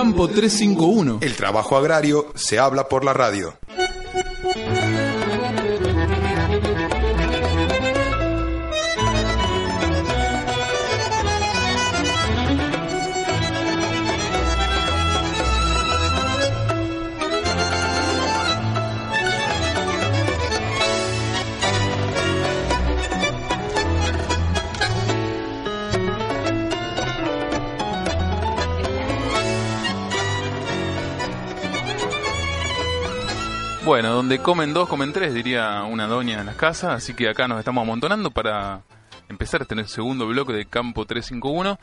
Campo 351. El trabajo agrario se habla por la radio. Bueno, donde comen dos, comen tres, diría una doña en las casas, así que acá nos estamos amontonando para empezar este segundo bloque de Campo 351.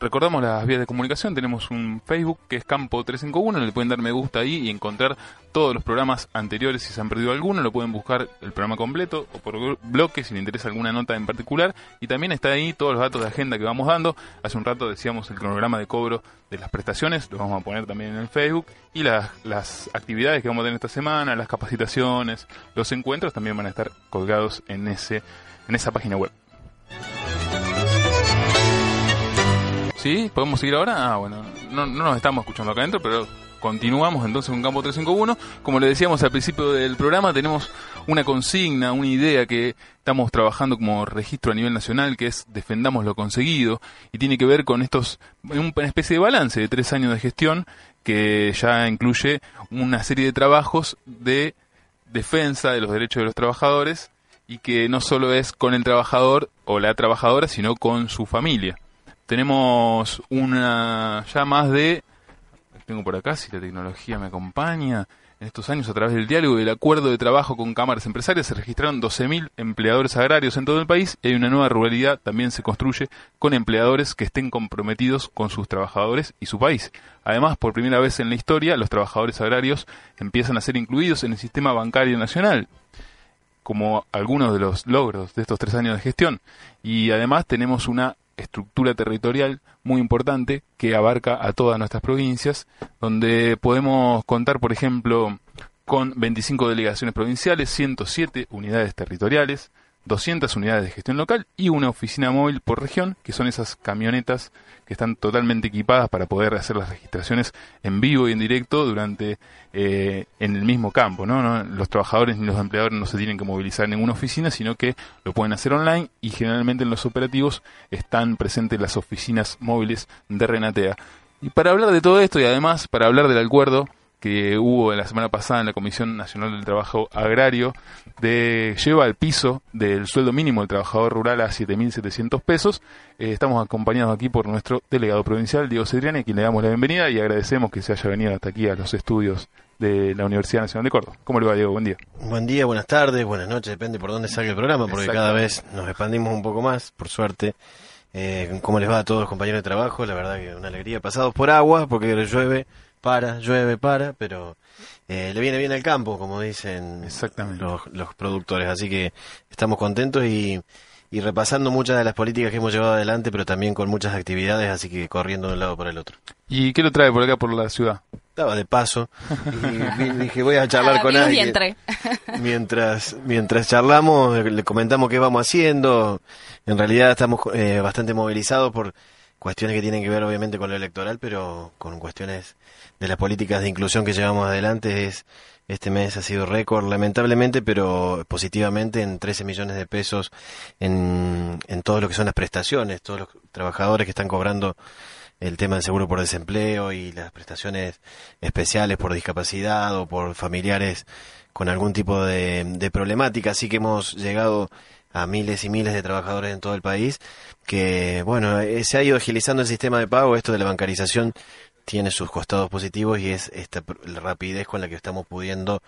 Recordamos las vías de comunicación, tenemos un Facebook que es Campo 351, le pueden dar me gusta ahí y encontrar todos los programas anteriores si se han perdido alguno, lo pueden buscar el programa completo o por bloque si les interesa alguna nota en particular y también está ahí todos los datos de agenda que vamos dando. Hace un rato decíamos el cronograma de cobro de las prestaciones, lo vamos a poner también en el Facebook y las, las actividades que vamos a tener esta semana, las capacitaciones, los encuentros también van a estar colgados en ese en esa página web. ¿Sí? ¿Podemos seguir ahora? Ah, bueno, no, no nos estamos escuchando acá adentro, pero continuamos entonces con Campo 351. Como le decíamos al principio del programa, tenemos una consigna, una idea que estamos trabajando como registro a nivel nacional, que es Defendamos lo conseguido, y tiene que ver con estos, una especie de balance de tres años de gestión que ya incluye una serie de trabajos de defensa de los derechos de los trabajadores y que no solo es con el trabajador o la trabajadora, sino con su familia. Tenemos una ya más de, tengo por acá si la tecnología me acompaña, en estos años a través del diálogo y el acuerdo de trabajo con cámaras empresarias se registraron 12.000 empleadores agrarios en todo el país y hay una nueva ruralidad también se construye con empleadores que estén comprometidos con sus trabajadores y su país. Además, por primera vez en la historia, los trabajadores agrarios empiezan a ser incluidos en el sistema bancario nacional como algunos de los logros de estos tres años de gestión. Y además tenemos una estructura territorial muy importante que abarca a todas nuestras provincias, donde podemos contar, por ejemplo, con 25 delegaciones provinciales, 107 unidades territoriales, 200 unidades de gestión local y una oficina móvil por región, que son esas camionetas que están totalmente equipadas para poder hacer las registraciones en vivo y en directo durante eh, en el mismo campo. ¿no? Los trabajadores ni los empleadores no se tienen que movilizar en ninguna oficina, sino que lo pueden hacer online y generalmente en los operativos están presentes las oficinas móviles de Renatea. Y para hablar de todo esto y además para hablar del acuerdo que hubo la semana pasada en la Comisión Nacional del Trabajo Agrario de lleva el piso del sueldo mínimo del trabajador rural a 7.700 pesos. Eh, estamos acompañados aquí por nuestro delegado provincial, Diego Cedriani, a quien le damos la bienvenida y agradecemos que se haya venido hasta aquí a los estudios de la Universidad Nacional de Córdoba. ¿Cómo le va, Diego? Buen día. Buen día, buenas tardes, buenas noches, depende por dónde salga el programa, porque cada vez nos expandimos un poco más, por suerte. Eh, ¿Cómo les va a todos los compañeros de trabajo? La verdad que una alegría. Pasados por agua, porque llueve para, llueve, para, pero eh, le viene bien al campo, como dicen Exactamente. Los, productores. Así que estamos contentos y, y repasando muchas de las políticas que hemos llevado adelante, pero también con muchas actividades, así que corriendo de un lado para el otro. ¿Y qué lo trae por acá, por la ciudad? Estaba de paso y dije voy a charlar con alguien. Mientras, mientras charlamos, le comentamos qué vamos haciendo. En realidad estamos eh, bastante movilizados por cuestiones que tienen que ver obviamente con lo electoral, pero con cuestiones de las políticas de inclusión que llevamos adelante es este mes ha sido récord, lamentablemente, pero positivamente en 13 millones de pesos en, en todo lo que son las prestaciones, todos los trabajadores que están cobrando el tema del seguro por desempleo y las prestaciones especiales por discapacidad o por familiares con algún tipo de, de problemática. Así que hemos llegado a miles y miles de trabajadores en todo el país, que bueno, eh, se ha ido agilizando el sistema de pago, esto de la bancarización tiene sus costados positivos y es esta rapidez con la que estamos pudiendo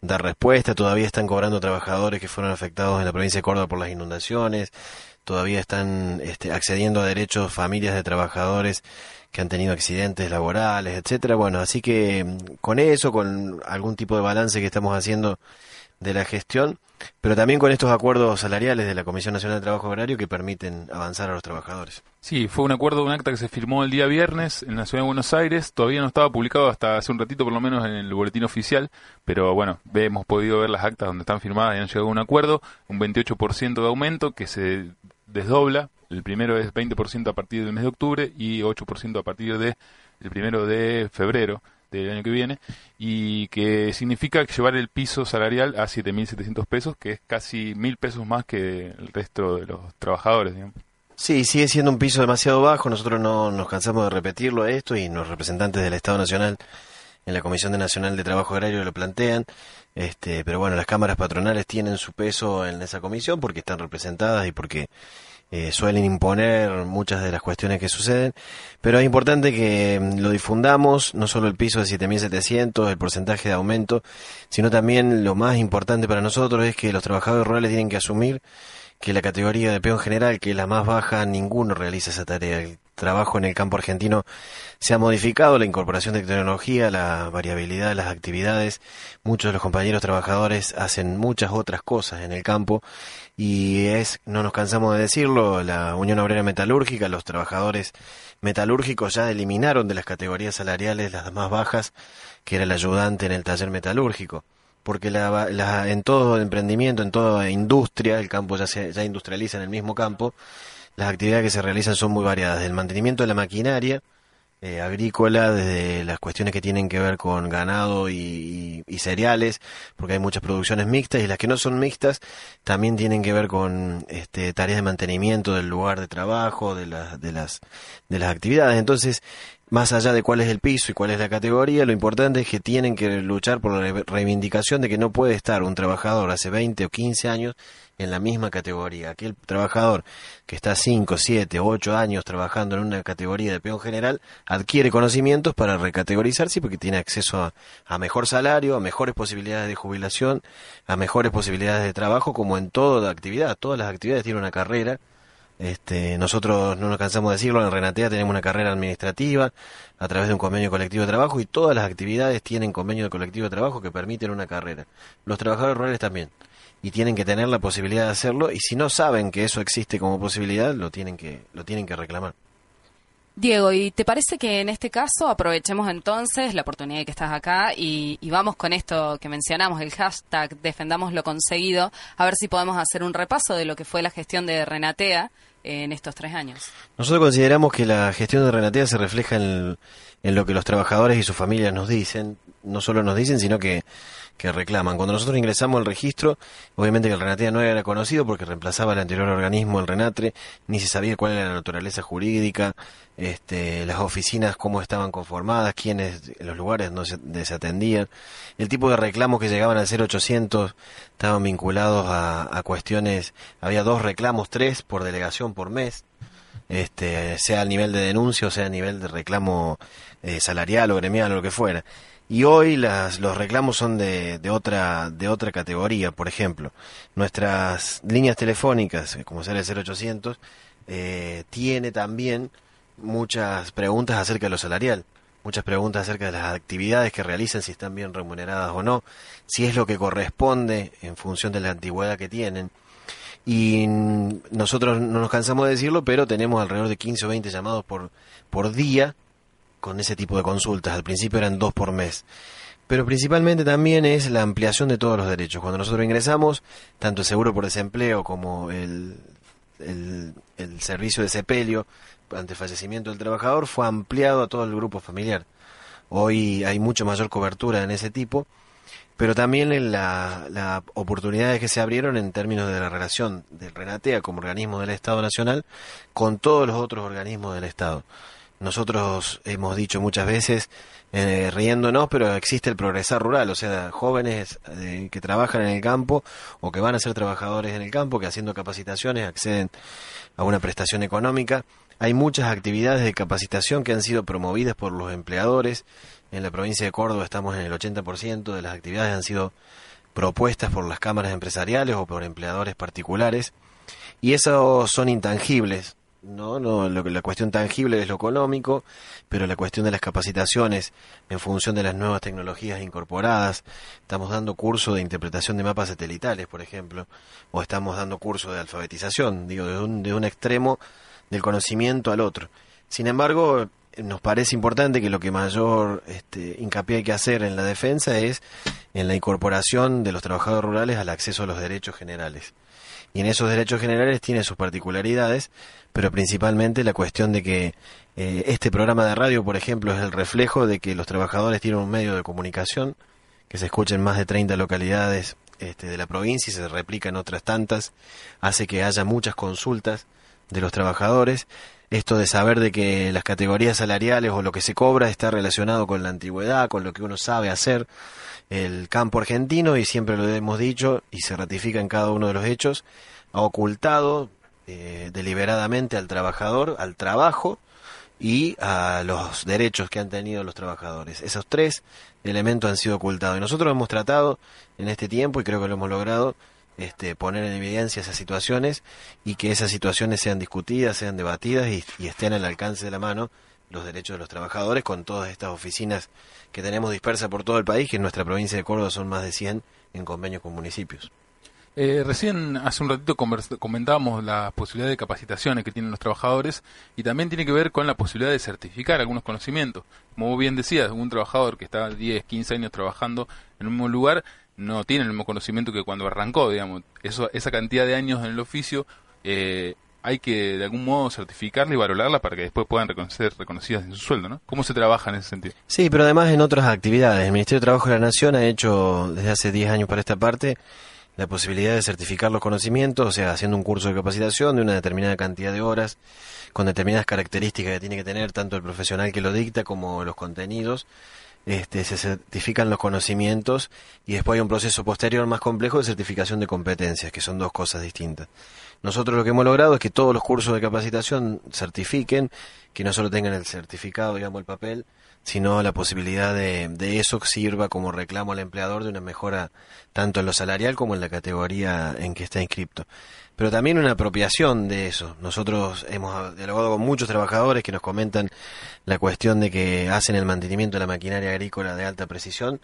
dar respuesta. Todavía están cobrando trabajadores que fueron afectados en la provincia de Córdoba por las inundaciones. Todavía están este, accediendo a derechos familias de trabajadores que han tenido accidentes laborales, etcétera. Bueno, así que mm, con eso, con algún tipo de balance que estamos haciendo de la gestión, pero también con estos acuerdos salariales de la Comisión Nacional de Trabajo Agrario que permiten avanzar a los trabajadores. Sí, fue un acuerdo, un acta que se firmó el día viernes en la ciudad de Buenos Aires, todavía no estaba publicado hasta hace un ratito por lo menos en el boletín oficial, pero bueno, hemos podido ver las actas donde están firmadas y han llegado a un acuerdo, un 28% de aumento que se desdobla, el primero es 20% a partir del mes de octubre y 8% a partir de el primero de febrero del año que viene y que significa llevar el piso salarial a 7.700 pesos, que es casi mil pesos más que el resto de los trabajadores. Sí, sigue siendo un piso demasiado bajo. Nosotros no nos cansamos de repetirlo esto y los representantes del Estado Nacional en la Comisión Nacional de Trabajo Agrario lo plantean. Este, pero bueno, las cámaras patronales tienen su peso en esa comisión porque están representadas y porque eh, suelen imponer muchas de las cuestiones que suceden, pero es importante que mm, lo difundamos, no solo el piso de 7.700, el porcentaje de aumento, sino también lo más importante para nosotros es que los trabajadores rurales tienen que asumir que la categoría de peón general, que es la más baja, ninguno realiza esa tarea. Trabajo en el campo argentino se ha modificado, la incorporación de tecnología, la variabilidad de las actividades. Muchos de los compañeros trabajadores hacen muchas otras cosas en el campo. Y es, no nos cansamos de decirlo, la Unión Obrera Metalúrgica, los trabajadores metalúrgicos ya eliminaron de las categorías salariales las más bajas, que era el ayudante en el taller metalúrgico. Porque la, en todo emprendimiento, en toda industria, el campo ya se ya industrializa en el mismo campo, las actividades que se realizan son muy variadas, del mantenimiento de la maquinaria eh, agrícola, desde las cuestiones que tienen que ver con ganado y, cereales, porque hay muchas producciones mixtas y las que no son mixtas también tienen que ver con este, tareas de mantenimiento del lugar de trabajo, de, las de, las, de las actividades. Entonces, más allá de cuál es el piso y cuál es la categoría, lo importante es que tienen que luchar por la reivindicación de que no puede estar un trabajador hace 20 o 15 años en la misma categoría. Aquel trabajador que está 5, 7, 8 años trabajando en una categoría de peón general adquiere conocimientos para recategorizarse porque tiene acceso a, a mejor salario, a mejores posibilidades de jubilación, a mejores posibilidades de trabajo, como en toda actividad. Todas las actividades tienen una carrera este, nosotros no nos cansamos de decirlo, en Renatea tenemos una carrera administrativa a través de un convenio colectivo de trabajo y todas las actividades tienen convenio de colectivo de trabajo que permiten una carrera. Los trabajadores rurales también. Y tienen que tener la posibilidad de hacerlo y si no saben que eso existe como posibilidad, lo tienen que, lo tienen que reclamar. Diego, ¿y te parece que en este caso aprovechemos entonces la oportunidad de que estás acá y, y, vamos con esto que mencionamos, el hashtag Defendamos lo Conseguido, a ver si podemos hacer un repaso de lo que fue la gestión de Renatea en estos tres años? Nosotros consideramos que la gestión de Renatea se refleja en, en lo que los trabajadores y sus familias nos dicen, no solo nos dicen, sino que que reclaman. Cuando nosotros ingresamos al registro, obviamente que el Renatea no era conocido porque reemplazaba el anterior organismo, el Renatre, ni se sabía cuál era la naturaleza jurídica, este, las oficinas, cómo estaban conformadas, quiénes, los lugares donde se, atendían. El tipo de reclamos que llegaban a ser 800 estaban vinculados a, cuestiones, había dos reclamos, tres por delegación por mes. Este, sea a nivel de denuncia o sea a nivel de reclamo eh, salarial o gremial o lo que fuera y hoy las, los reclamos son de, de, otra, de otra categoría. Por ejemplo, nuestras líneas telefónicas, como será el 0800, eh, tiene también muchas preguntas acerca de lo salarial, muchas preguntas acerca de las actividades que realizan, si están bien remuneradas o no, si es lo que corresponde en función de la antigüedad que tienen. Y nosotros no nos cansamos de decirlo, pero tenemos alrededor de 15 o 20 llamados por, por día con ese tipo de consultas. Al principio eran dos por mes. Pero principalmente también es la ampliación de todos los derechos. Cuando nosotros ingresamos, tanto el seguro por desempleo como el, el, servicio de sepelio ante fallecimiento del trabajador fue ampliado a todo el grupo familiar. Hoy hay mucho mayor cobertura en ese tipo, pero también en las la oportunidades que se abrieron en términos de la relación del Renatea como organismo del Estado Nacional con todos los otros organismos del Estado. Nosotros hemos dicho muchas veces, eh, riéndonos, pero existe el progresar rural, o sea, jóvenes eh, que trabajan en el campo o que van a ser trabajadores en el campo, que haciendo capacitaciones acceden a una prestación económica. Hay muchas actividades de capacitación que han sido promovidas por los empleadores. En la provincia de Córdoba estamos en el 80% de las actividades han sido propuestas por las cámaras empresariales o por empleadores particulares. Y esos son intangibles, no, no, lo, la cuestión tangible es lo económico, pero la cuestión de las capacitaciones en función de las nuevas tecnologías incorporadas, estamos dando curso de interpretación de mapas satelitales, por ejemplo, o estamos dando curso de alfabetización, digo, de un, de un extremo del conocimiento al otro. Sin embargo, nos parece importante que lo que mayor este, hincapié hay que hacer en la defensa es en la incorporación de los trabajadores rurales al acceso a los derechos generales. Y en esos derechos generales tiene sus particularidades, pero principalmente la cuestión de que eh, este programa de radio, por ejemplo, es el reflejo de que los trabajadores tienen un medio de comunicación que se escucha en más de 30 localidades este, de la provincia y se replica en otras tantas, hace que haya muchas consultas de los trabajadores. Esto de saber de que las categorías salariales o lo que se cobra está relacionado con la antigüedad, con lo que uno sabe hacer. El campo argentino, y siempre lo hemos dicho, y se ratifica en cada uno de los hechos, ha ocultado eh, deliberadamente al trabajador, al trabajo y a los derechos que han tenido los trabajadores. Esos tres elementos han sido ocultados. Y nosotros hemos tratado en este tiempo, y creo que lo hemos logrado, este, poner en evidencia esas situaciones y que esas situaciones sean discutidas, sean debatidas y, y, estén al alcance de la mano los derechos de los trabajadores con todas estas oficinas que tenemos dispersas por todo el país, que en nuestra provincia de Córdoba son más de 100 en convenios con municipios. Eh, recién, hace un ratito, comentábamos las posibilidades de capacitaciones que tienen los trabajadores y también tiene que ver con la posibilidad de certificar algunos conocimientos. Como bien decías, un trabajador que está 10, 15 años trabajando en un lugar no tiene el mismo conocimiento que cuando arrancó, digamos. Eso, esa cantidad de años en el oficio eh, hay que de algún modo certificarla y valorarla para que después puedan ser reconocidas en su sueldo, ¿no? ¿Cómo se trabaja en ese sentido? Sí, pero además en otras actividades. El Ministerio de Trabajo de la Nación ha hecho desde hace 10 años para esta parte la posibilidad de certificar los conocimientos, o sea, haciendo un curso de capacitación de una determinada cantidad de horas, con determinadas características que tiene que tener tanto el profesional que lo dicta como los contenidos. Este, se certifican los conocimientos y después hay un proceso posterior más complejo de certificación de competencias, que son dos cosas distintas. Nosotros lo que hemos logrado es que todos los cursos de capacitación certifiquen, que no solo tengan el certificado, digamos, el papel, sino la posibilidad de, de eso sirva como reclamo al empleador de una mejora tanto en lo salarial como en la categoría en que está inscripto. Pero también una apropiación de eso. Nosotros hemos dialogado con muchos trabajadores que nos comentan la cuestión de que hacen el mantenimiento de la maquinaria agrícola de alta precisión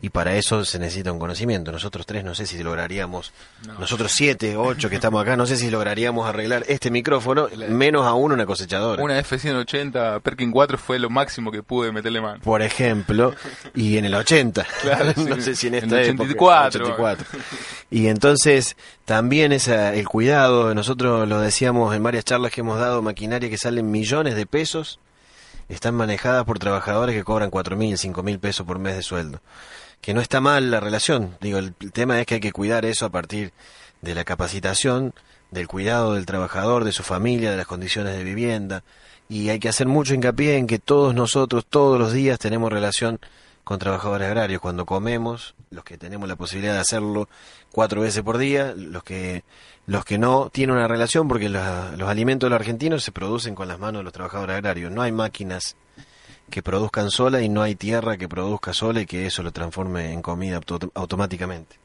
y para eso se necesita un conocimiento. Nosotros tres no sé si lograríamos, nosotros siete, ocho que estamos acá, no sé si lograríamos arreglar este micrófono, menos aún una cosechadora. Una F-180 Perkin 4 fue lo máximo que pude meterle mano. Por ejemplo, y en el 80, no sé si en esta en 84. Y entonces también esa, el cuidado, nosotros lo decíamos en varias charlas que hemos dado, maquinaria que salen millones de pesos, están manejadas por trabajadores que cobran cuatro mil, cinco mil pesos por mes de sueldo que no está mal la relación. Digo, el, tema es que hay que cuidar eso a partir de la capacitación, del cuidado del trabajador, de su familia, de las condiciones de vivienda. Y hay que hacer mucho hincapié en que todos nosotros, todos los días, tenemos relación con trabajadores agrarios. Cuando comemos, los que tenemos la posibilidad de hacerlo cuatro veces por día, los que, los que no tienen una relación, porque los alimentos de los argentinos se producen con las manos de los trabajadores agrarios. No hay máquinas que produzcan sola y no hay tierra que produzca sola y que eso lo transforme en comida automáticamente.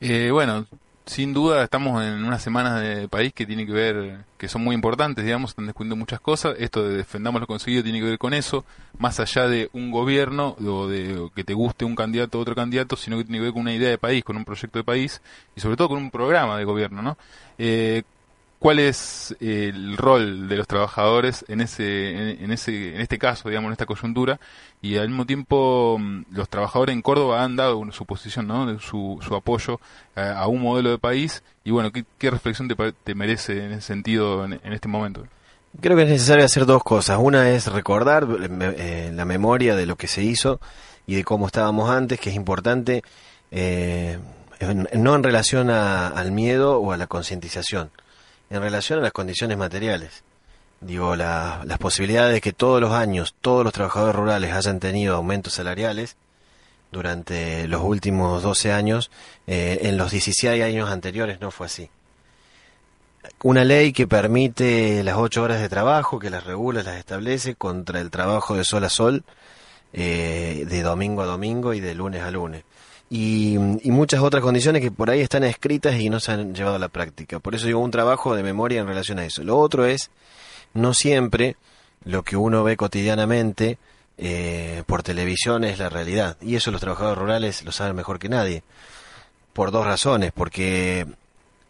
Eh, bueno, sin duda estamos en unas semanas de país que tiene que ver, que son muy importantes, digamos, están descubriendo muchas cosas. Esto de defendamos lo conseguido tiene que ver con eso, más allá de un gobierno o de que te guste un candidato o otro candidato, sino que tiene que ver con una idea de país, con un proyecto de país y sobre todo con un programa de gobierno, ¿no? Eh, cuál es el rol de los trabajadores en ese, en, ese, en este caso, digamos, en esta coyuntura, y al mismo tiempo mm, los trabajadores en Córdoba han dado su posición, ¿no? su, su apoyo a, un modelo de país, y bueno, ¿qué, reflexión te, merece en ese sentido en, este momento? Creo que es necesario hacer dos cosas. Una es recordar eh, la memoria de lo que se hizo y de cómo estábamos antes, que es importante, eh, no en relación al miedo o a la concientización, en relación a las condiciones materiales. Digo, las posibilidades de que todos los años todos los trabajadores rurales hayan tenido aumentos salariales durante los últimos 12 años, eh, en los 16 años anteriores no fue así. Una ley que permite las 8 horas de trabajo, que las regula, las establece contra el trabajo de sol a sol, eh, de domingo a domingo y de lunes a lunes y, muchas otras condiciones que por ahí están escritas y no se han llevado a la práctica. Por eso digo un trabajo de memoria en relación a eso. Lo otro es, no siempre lo que uno ve cotidianamente eh, por televisión es la realidad. Y eso los trabajadores rurales lo saben mejor que nadie. Por dos razones. Porque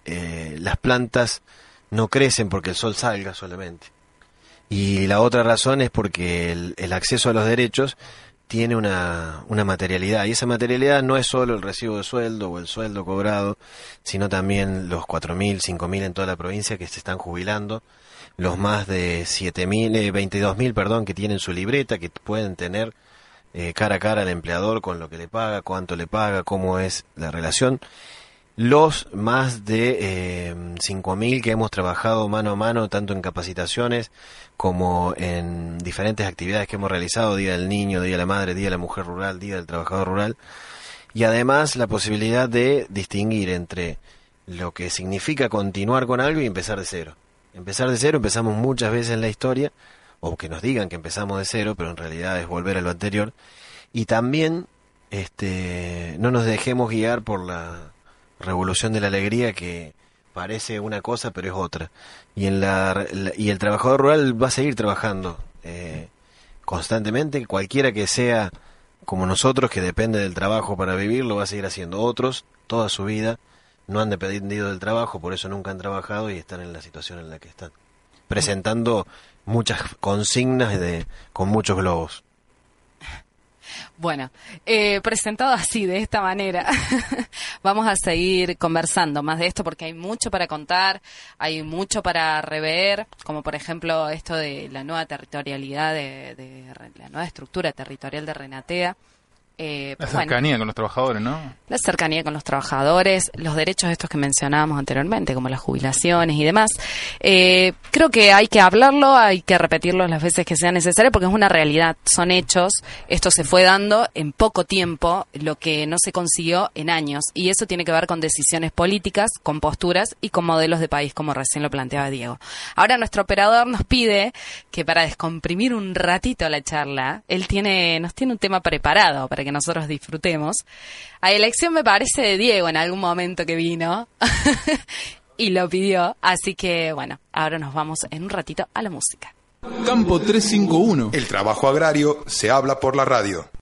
eh, las plantas no crecen porque el sol salga solamente. Y la otra razón es porque el acceso a los derechos tiene una, una materialidad. Y esa materialidad no es solo el recibo de sueldo o el sueldo cobrado, sino también los 4.000, 5.000 en toda la provincia que se están jubilando, los más de 7.000, eh, 22.000, perdón, que tienen su libreta, que pueden tener eh, cara a cara al empleador con lo que le paga, cuánto le paga, cómo es la relación. Los más de eh, 5.000 que hemos trabajado mano a mano, tanto en capacitaciones como en diferentes actividades que hemos realizado, Día del Niño, Día de la Madre, Día de la Mujer Rural, Día del Trabajador Rural, y además la posibilidad de distinguir entre lo que significa continuar con algo y empezar de cero. Empezar de cero empezamos muchas veces en la historia, o que nos digan que empezamos de cero, pero en realidad es volver a lo anterior, y también este, no nos dejemos guiar por la revolución de la alegría que parece una cosa pero es otra. Y en la, y el trabajador rural va a seguir trabajando eh, constantemente. Cualquiera que sea como nosotros que depende del trabajo para vivir lo va a seguir haciendo. Otros toda su vida no han dependido del trabajo por eso nunca han trabajado y están en la situación en la que están. Presentando muchas consignas de con muchos globos bueno, eh, presentado así, de esta manera, vamos a seguir conversando más de esto porque hay mucho para contar, hay mucho para rever, como por ejemplo esto de la nueva territorialidad, de, de la nueva estructura territorial de Renatea. Eh, la cercanía con los trabajadores, ¿no? La cercanía con los trabajadores, los derechos estos que mencionábamos anteriormente, como las jubilaciones y demás. Eh, creo que hay que hablarlo, hay que repetirlo las veces que sea necesario, porque es una realidad, son hechos. Esto se fue dando en poco tiempo, lo que no se consiguió en años. Y eso tiene que ver con decisiones políticas, con posturas y con modelos de país, como recién lo planteaba Diego. Ahora nuestro operador nos pide que para descomprimir un ratito la charla, él tiene, nos tiene un tema preparado para que nosotros disfrutemos. A elección me parece de Diego en algún momento que vino y lo pidió. Así que bueno, ahora nos vamos en un ratito a la música. Campo 351. El trabajo agrario se habla por la radio.